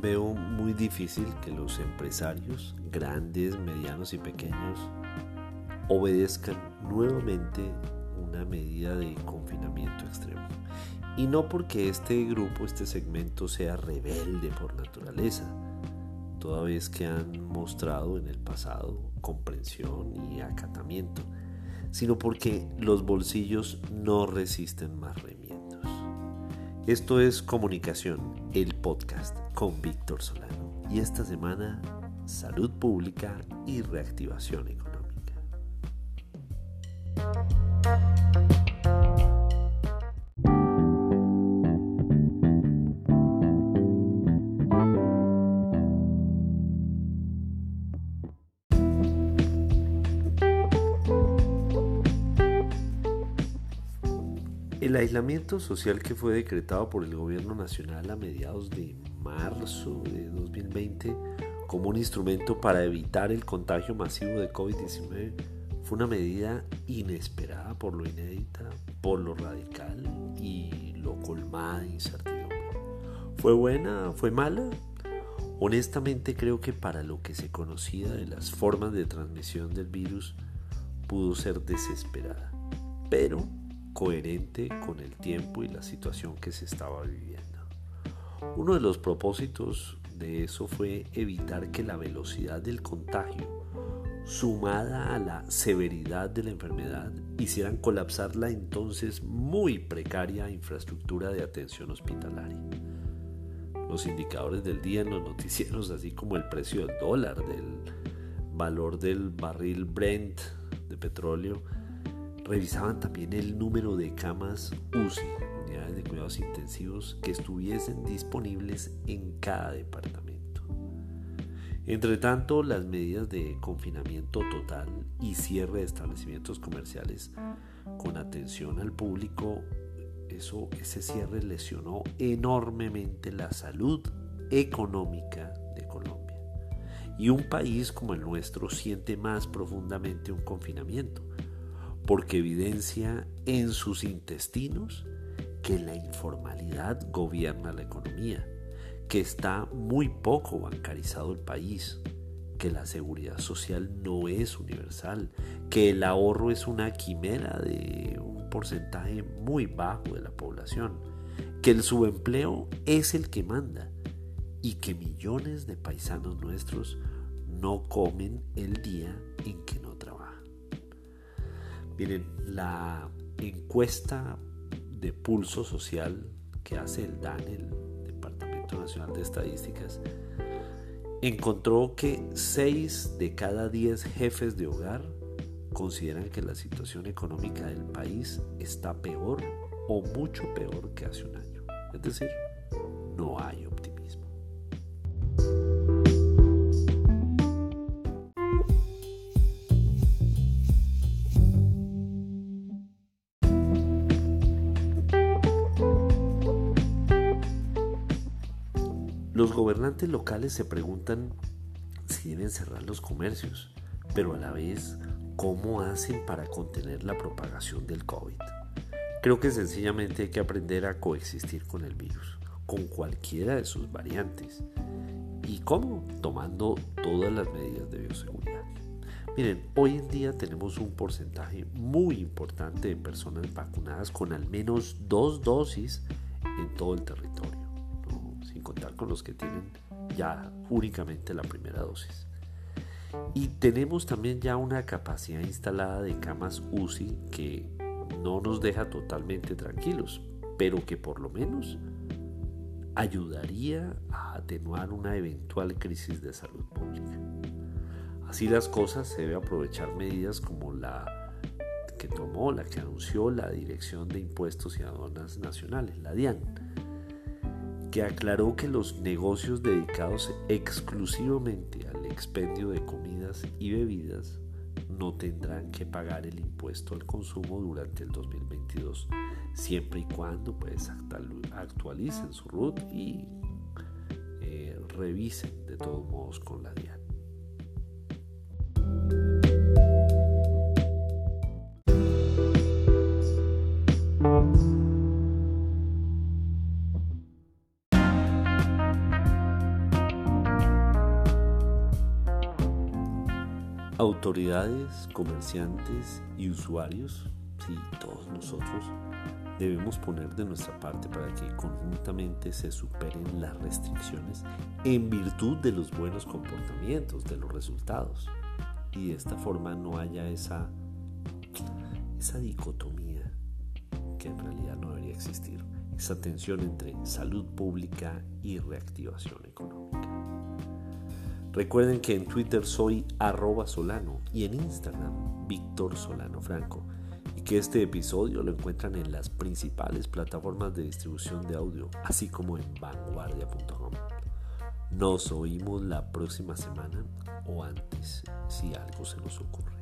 Veo muy difícil que los empresarios, grandes, medianos y pequeños, obedezcan nuevamente una medida de confinamiento extremo. Y no porque este grupo, este segmento sea rebelde por naturaleza, toda vez que han mostrado en el pasado comprensión y acatamiento, sino porque los bolsillos no resisten más remiendos. Esto es Comunicación, el podcast con Víctor Solano. Y esta semana, salud pública y reactivación económica. El aislamiento social que fue decretado por el gobierno nacional a mediados de marzo de 2020 como un instrumento para evitar el contagio masivo de COVID-19 fue una medida inesperada por lo inédita, por lo radical y lo colmada de incertidumbre. ¿Fue buena? ¿Fue mala? Honestamente creo que para lo que se conocía de las formas de transmisión del virus pudo ser desesperada. Pero coherente con el tiempo y la situación que se estaba viviendo. Uno de los propósitos de eso fue evitar que la velocidad del contagio, sumada a la severidad de la enfermedad, hicieran colapsar la entonces muy precaria infraestructura de atención hospitalaria. Los indicadores del día en los noticieros, así como el precio del dólar, del valor del barril Brent de petróleo, Revisaban también el número de camas UCI, unidades de cuidados intensivos, que estuviesen disponibles en cada departamento. Entre tanto, las medidas de confinamiento total y cierre de establecimientos comerciales con atención al público, eso, ese cierre lesionó enormemente la salud económica de Colombia. Y un país como el nuestro siente más profundamente un confinamiento porque evidencia en sus intestinos que la informalidad gobierna la economía, que está muy poco bancarizado el país, que la seguridad social no es universal, que el ahorro es una quimera de un porcentaje muy bajo de la población, que el subempleo es el que manda y que millones de paisanos nuestros no comen el día en que no. Miren, la encuesta de pulso social que hace el DAN, el Departamento Nacional de Estadísticas, encontró que 6 de cada 10 jefes de hogar consideran que la situación económica del país está peor o mucho peor que hace un año. Es decir, no hay optimismo. Los gobernantes locales se preguntan si deben cerrar los comercios, pero a la vez, ¿cómo hacen para contener la propagación del COVID? Creo que sencillamente hay que aprender a coexistir con el virus, con cualquiera de sus variantes. ¿Y cómo? Tomando todas las medidas de bioseguridad. Miren, hoy en día tenemos un porcentaje muy importante de personas vacunadas con al menos dos dosis en todo el territorio sin contar con los que tienen ya únicamente la primera dosis. Y tenemos también ya una capacidad instalada de camas UCI que no nos deja totalmente tranquilos, pero que por lo menos ayudaría a atenuar una eventual crisis de salud pública. Así las cosas, se debe aprovechar medidas como la que tomó, la que anunció la Dirección de Impuestos y Aduanas Nacionales, la DIAN, que aclaró que los negocios dedicados exclusivamente al expendio de comidas y bebidas no tendrán que pagar el impuesto al consumo durante el 2022, siempre y cuando pues, actualicen su RUT y eh, revisen de todos modos con la DIAN. Autoridades, comerciantes y usuarios, sí, todos nosotros, debemos poner de nuestra parte para que conjuntamente se superen las restricciones en virtud de los buenos comportamientos, de los resultados. Y de esta forma no haya esa, esa dicotomía que en realidad no debería existir, esa tensión entre salud pública y reactivación económica. Recuerden que en Twitter soy arroba solano y en Instagram Víctor Solano Franco y que este episodio lo encuentran en las principales plataformas de distribución de audio, así como en vanguardia.com. Nos oímos la próxima semana o antes si algo se nos ocurre.